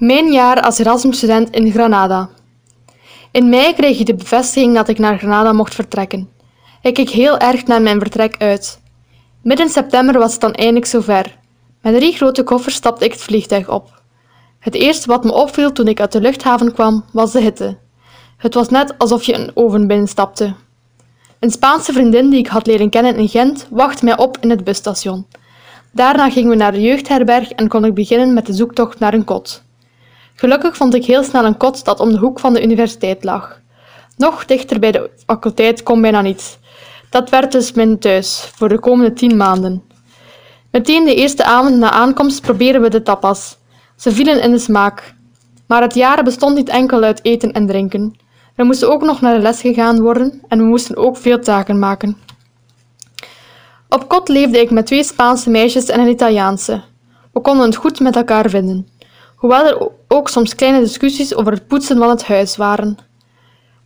Mijn jaar als Erasmus-student in Granada. In mei kreeg ik de bevestiging dat ik naar Granada mocht vertrekken. Ik keek heel erg naar mijn vertrek uit. Midden september was het dan eindelijk zover. Met drie grote koffers stapte ik het vliegtuig op. Het eerste wat me opviel toen ik uit de luchthaven kwam, was de hitte. Het was net alsof je een oven binnenstapte. Een Spaanse vriendin die ik had leren kennen in Gent wachtte mij op in het busstation. Daarna gingen we naar de jeugdherberg en kon ik beginnen met de zoektocht naar een kot. Gelukkig vond ik heel snel een kot dat om de hoek van de universiteit lag. Nog dichter bij de faculteit kon bijna niet. Dat werd dus mijn thuis voor de komende tien maanden. Meteen de eerste avond na aankomst probeerden we de tapas. Ze vielen in de smaak. Maar het jaar bestond niet enkel uit eten en drinken. Er moest ook nog naar de les gegaan worden en we moesten ook veel taken maken. Op kot leefde ik met twee Spaanse meisjes en een Italiaanse. We konden het goed met elkaar vinden hoewel er ook soms kleine discussies over het poetsen van het huis waren.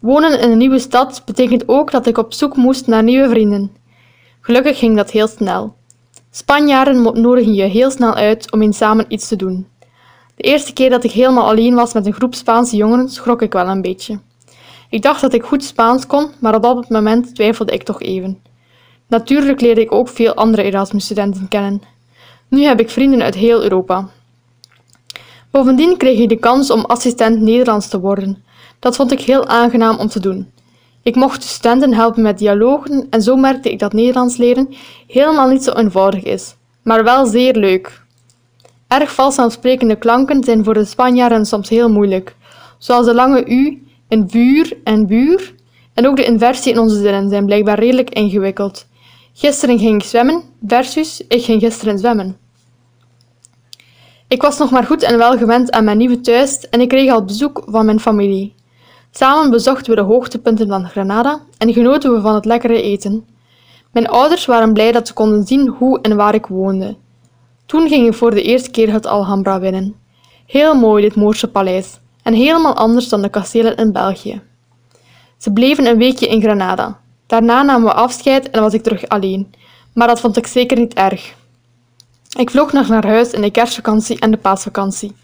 Wonen in een nieuwe stad betekent ook dat ik op zoek moest naar nieuwe vrienden. Gelukkig ging dat heel snel. Spanjaarden nodigen je heel snel uit om eens samen iets te doen. De eerste keer dat ik helemaal alleen was met een groep Spaanse jongeren, schrok ik wel een beetje. Ik dacht dat ik goed Spaans kon, maar op dat moment twijfelde ik toch even. Natuurlijk leerde ik ook veel andere Erasmus-studenten kennen. Nu heb ik vrienden uit heel Europa. Bovendien kreeg ik de kans om assistent Nederlands te worden. Dat vond ik heel aangenaam om te doen. Ik mocht de studenten helpen met dialogen en zo merkte ik dat Nederlands leren helemaal niet zo eenvoudig is, maar wel zeer leuk. Erg sprekende klanken zijn voor de Spanjaarden soms heel moeilijk, zoals de lange u in vuur en buur, en ook de inversie in onze zinnen zijn blijkbaar redelijk ingewikkeld. Gisteren ging ik zwemmen versus ik ging gisteren zwemmen. Ik was nog maar goed en wel gewend aan mijn nieuwe thuis en ik kreeg al bezoek van mijn familie. Samen bezochten we de hoogtepunten van Granada en genoten we van het lekkere eten. Mijn ouders waren blij dat ze konden zien hoe en waar ik woonde. Toen ging ik voor de eerste keer het Alhambra binnen. Heel mooi dit Moorse paleis en helemaal anders dan de kastelen in België. Ze bleven een weekje in Granada. Daarna namen we afscheid en was ik terug alleen, maar dat vond ik zeker niet erg. Ik vloog nog naar huis in de kerstvakantie en de paasvakantie.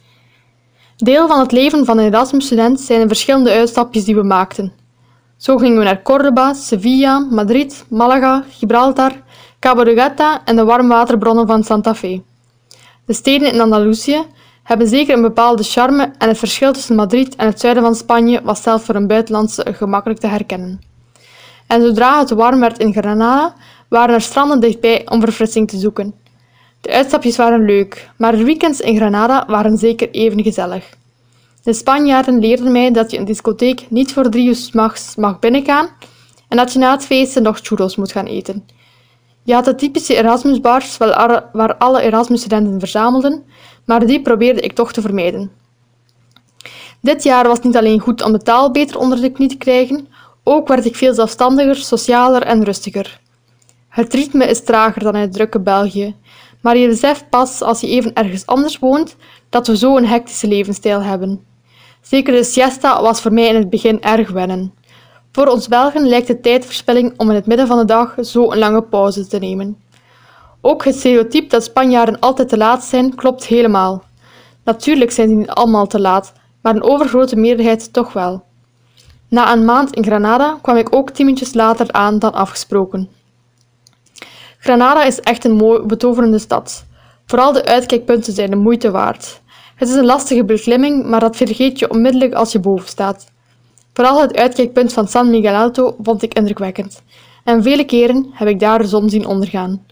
Deel van het leven van een Erasmus-student zijn de verschillende uitstapjes die we maakten. Zo gingen we naar Córdoba, Sevilla, Madrid, Malaga, Gibraltar, Cabo de Gata en de warmwaterbronnen van Santa Fe. De steden in Andalusië hebben zeker een bepaalde charme en het verschil tussen Madrid en het zuiden van Spanje was zelfs voor een buitenlandse gemakkelijk te herkennen. En zodra het warm werd in Granada, waren er stranden dichtbij om verfrissing te zoeken. De uitstapjes waren leuk, maar de weekends in Granada waren zeker even gezellig. De Spanjaarden leerden mij dat je een discotheek niet voor drie uur s'nachts mag binnengaan en dat je na het feesten nog churros moet gaan eten. Je had de typische Erasmusbars waar alle Erasmus-studenten verzamelden, maar die probeerde ik toch te vermijden. Dit jaar was niet alleen goed om de taal beter onder de knie te krijgen, ook werd ik veel zelfstandiger, socialer en rustiger. Het ritme is trager dan in het drukke België, maar je beseft pas als je even ergens anders woont dat we zo een hectische levensstijl hebben. Zeker de siesta was voor mij in het begin erg wennen. Voor ons Belgen lijkt het tijdverspilling om in het midden van de dag zo een lange pauze te nemen. Ook het stereotype dat Spanjaarden altijd te laat zijn, klopt helemaal. Natuurlijk zijn ze niet allemaal te laat, maar een overgrote meerderheid toch wel. Na een maand in Granada kwam ik ook tien minuutjes later aan dan afgesproken. Granada is echt een mooi, betoverende stad. Vooral de uitkijkpunten zijn de moeite waard. Het is een lastige beklimming, maar dat vergeet je onmiddellijk als je boven staat. Vooral het uitkijkpunt van San Miguel Alto vond ik indrukwekkend. En vele keren heb ik daar de zon zien ondergaan.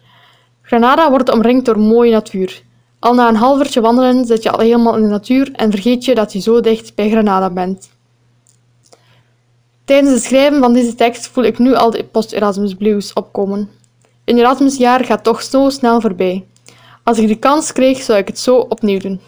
Granada wordt omringd door mooie natuur. Al na een half uurtje wandelen zit je al helemaal in de natuur en vergeet je dat je zo dicht bij Granada bent. Tijdens het schrijven van deze tekst voel ik nu al de post-Erasmus blues opkomen. Een Erasmusjaar gaat toch zo snel voorbij. Als ik de kans kreeg, zou ik het zo opnieuw doen.